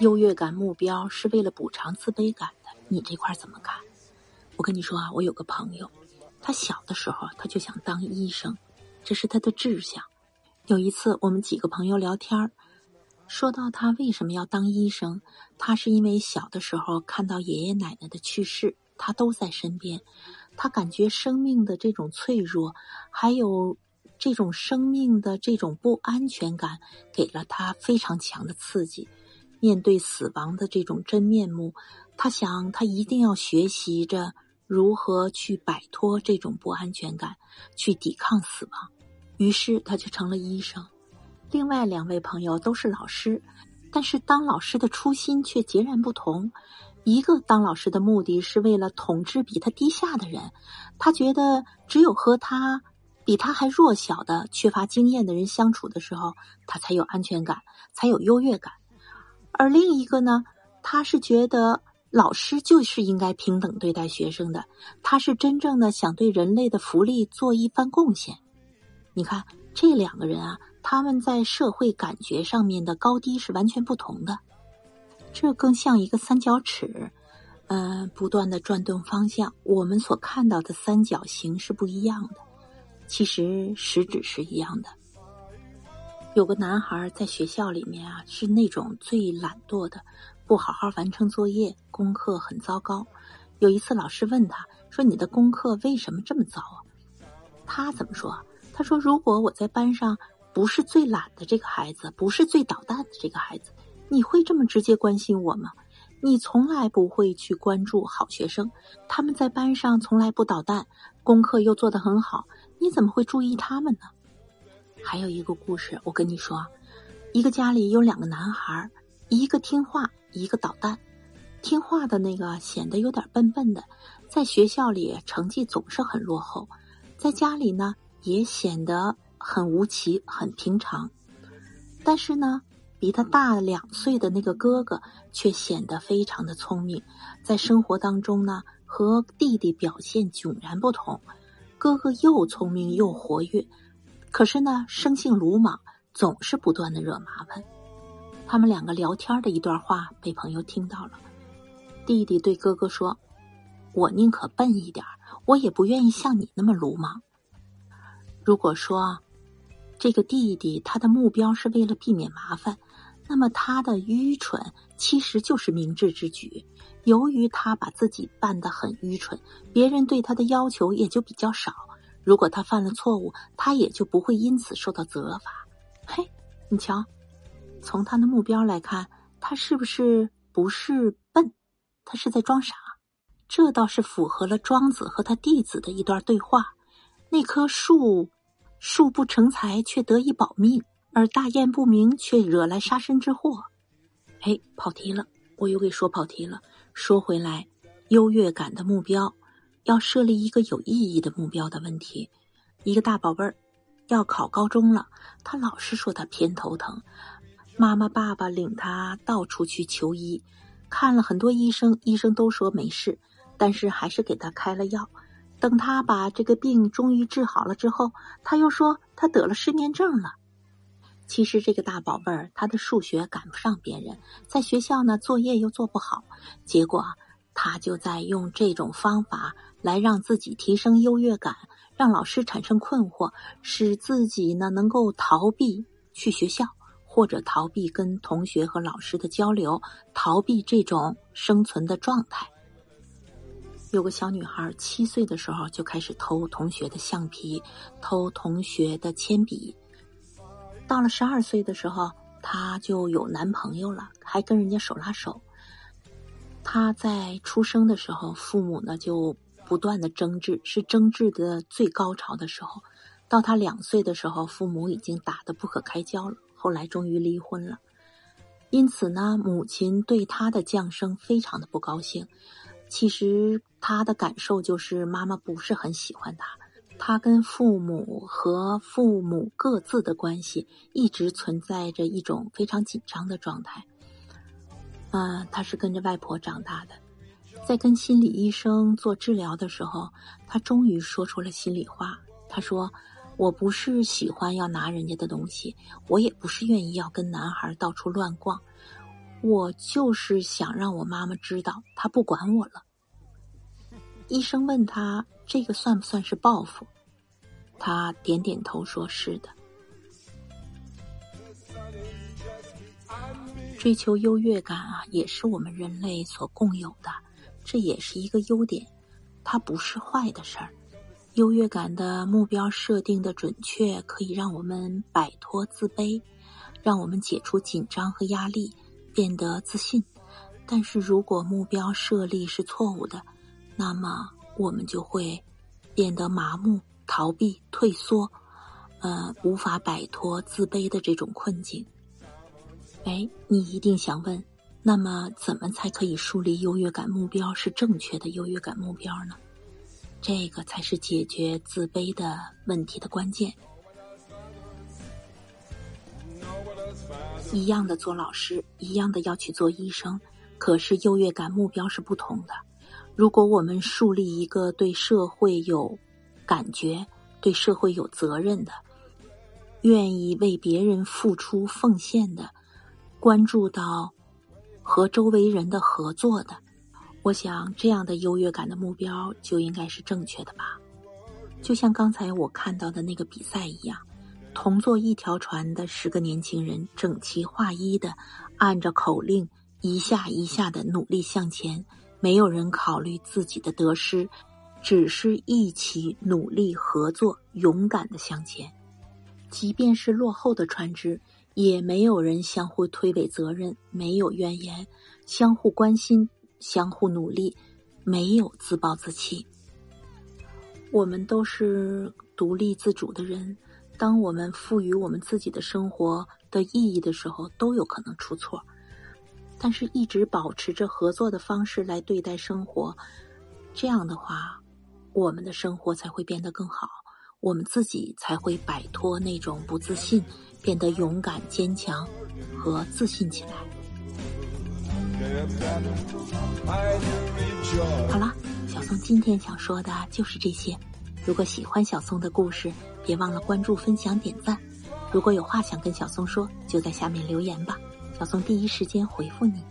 优越感目标是为了补偿自卑感的，你这块怎么看？我跟你说啊，我有个朋友，他小的时候他就想当医生，这是他的志向。有一次我们几个朋友聊天说到他为什么要当医生，他是因为小的时候看到爷爷奶奶的去世，他都在身边，他感觉生命的这种脆弱，还有这种生命的这种不安全感，给了他非常强的刺激。面对死亡的这种真面目，他想他一定要学习着如何去摆脱这种不安全感，去抵抗死亡。于是他就成了医生。另外两位朋友都是老师，但是当老师的初心却截然不同。一个当老师的目的是为了统治比他低下的人，他觉得只有和他比他还弱小的、缺乏经验的人相处的时候，他才有安全感，才有优越感。而另一个呢，他是觉得老师就是应该平等对待学生的，他是真正的想对人类的福利做一番贡献。你看这两个人啊，他们在社会感觉上面的高低是完全不同的，这更像一个三角尺，嗯，不断的转动方向。我们所看到的三角形是不一样的，其实实质是一样的。有个男孩在学校里面啊，是那种最懒惰的，不好好完成作业，功课很糟糕。有一次老师问他说：“你的功课为什么这么糟啊？”他怎么说？他说：“如果我在班上不是最懒的这个孩子，不是最捣蛋的这个孩子，你会这么直接关心我吗？你从来不会去关注好学生，他们在班上从来不捣蛋，功课又做得很好，你怎么会注意他们呢？”还有一个故事，我跟你说，一个家里有两个男孩，一个听话，一个捣蛋。听话的那个显得有点笨笨的，在学校里成绩总是很落后，在家里呢也显得很无奇、很平常。但是呢，比他大两岁的那个哥哥却显得非常的聪明，在生活当中呢和弟弟表现迥然不同。哥哥又聪明又活跃。可是呢，生性鲁莽，总是不断的惹麻烦。他们两个聊天的一段话被朋友听到了。弟弟对哥哥说：“我宁可笨一点，我也不愿意像你那么鲁莽。”如果说这个弟弟他的目标是为了避免麻烦，那么他的愚蠢其实就是明智之举。由于他把自己办得很愚蠢，别人对他的要求也就比较少。如果他犯了错误，他也就不会因此受到责罚。嘿，你瞧，从他的目标来看，他是不是不是笨？他是在装傻。这倒是符合了庄子和他弟子的一段对话：那棵树，树不成材却得以保命，而大雁不鸣却惹来杀身之祸。哎，跑题了，我又给说跑题了。说回来，优越感的目标。要设立一个有意义的目标的问题。一个大宝贝儿要考高中了，他老是说他偏头疼，妈妈爸爸领他到处去求医，看了很多医生，医生都说没事，但是还是给他开了药。等他把这个病终于治好了之后，他又说他得了失眠症了。其实这个大宝贝儿他的数学赶不上别人，在学校呢作业又做不好，结果他就在用这种方法。来让自己提升优越感，让老师产生困惑，使自己呢能够逃避去学校，或者逃避跟同学和老师的交流，逃避这种生存的状态。有个小女孩七岁的时候就开始偷同学的橡皮，偷同学的铅笔，到了十二岁的时候，她就有男朋友了，还跟人家手拉手。她在出生的时候，父母呢就。不断的争执是争执的最高潮的时候，到他两岁的时候，父母已经打得不可开交了。后来终于离婚了，因此呢，母亲对他的降生非常的不高兴。其实他的感受就是妈妈不是很喜欢他，他跟父母和父母各自的关系一直存在着一种非常紧张的状态。啊，他是跟着外婆长大的。在跟心理医生做治疗的时候，他终于说出了心里话。他说：“我不是喜欢要拿人家的东西，我也不是愿意要跟男孩到处乱逛。我就是想让我妈妈知道，她不管我了。医生问他：“这个算不算是报复？”他点点头，说是的。追求优越感啊，也是我们人类所共有的，这也是一个优点，它不是坏的事儿。优越感的目标设定的准确，可以让我们摆脱自卑，让我们解除紧张和压力，变得自信。但是如果目标设立是错误的，那么我们就会变得麻木、逃避、退缩，呃，无法摆脱自卑的这种困境。哎，你一定想问，那么怎么才可以树立优越感目标是正确的优越感目标呢？这个才是解决自卑的问题的关键。一样的做老师，一样的要去做医生，可是优越感目标是不同的。如果我们树立一个对社会有感觉、对社会有责任的、愿意为别人付出奉献的。关注到和周围人的合作的，我想这样的优越感的目标就应该是正确的吧。就像刚才我看到的那个比赛一样，同坐一条船的十个年轻人整齐划一的按着口令一下一下的努力向前，没有人考虑自己的得失，只是一起努力合作，勇敢的向前，即便是落后的船只。也没有人相互推诿责任，没有怨言，相互关心，相互努力，没有自暴自弃。我们都是独立自主的人，当我们赋予我们自己的生活的意义的时候，都有可能出错。但是，一直保持着合作的方式来对待生活，这样的话，我们的生活才会变得更好，我们自己才会摆脱那种不自信。变得勇敢、坚强和自信起来。好了，小松今天想说的就是这些。如果喜欢小松的故事，别忘了关注、分享、点赞。如果有话想跟小松说，就在下面留言吧，小松第一时间回复你。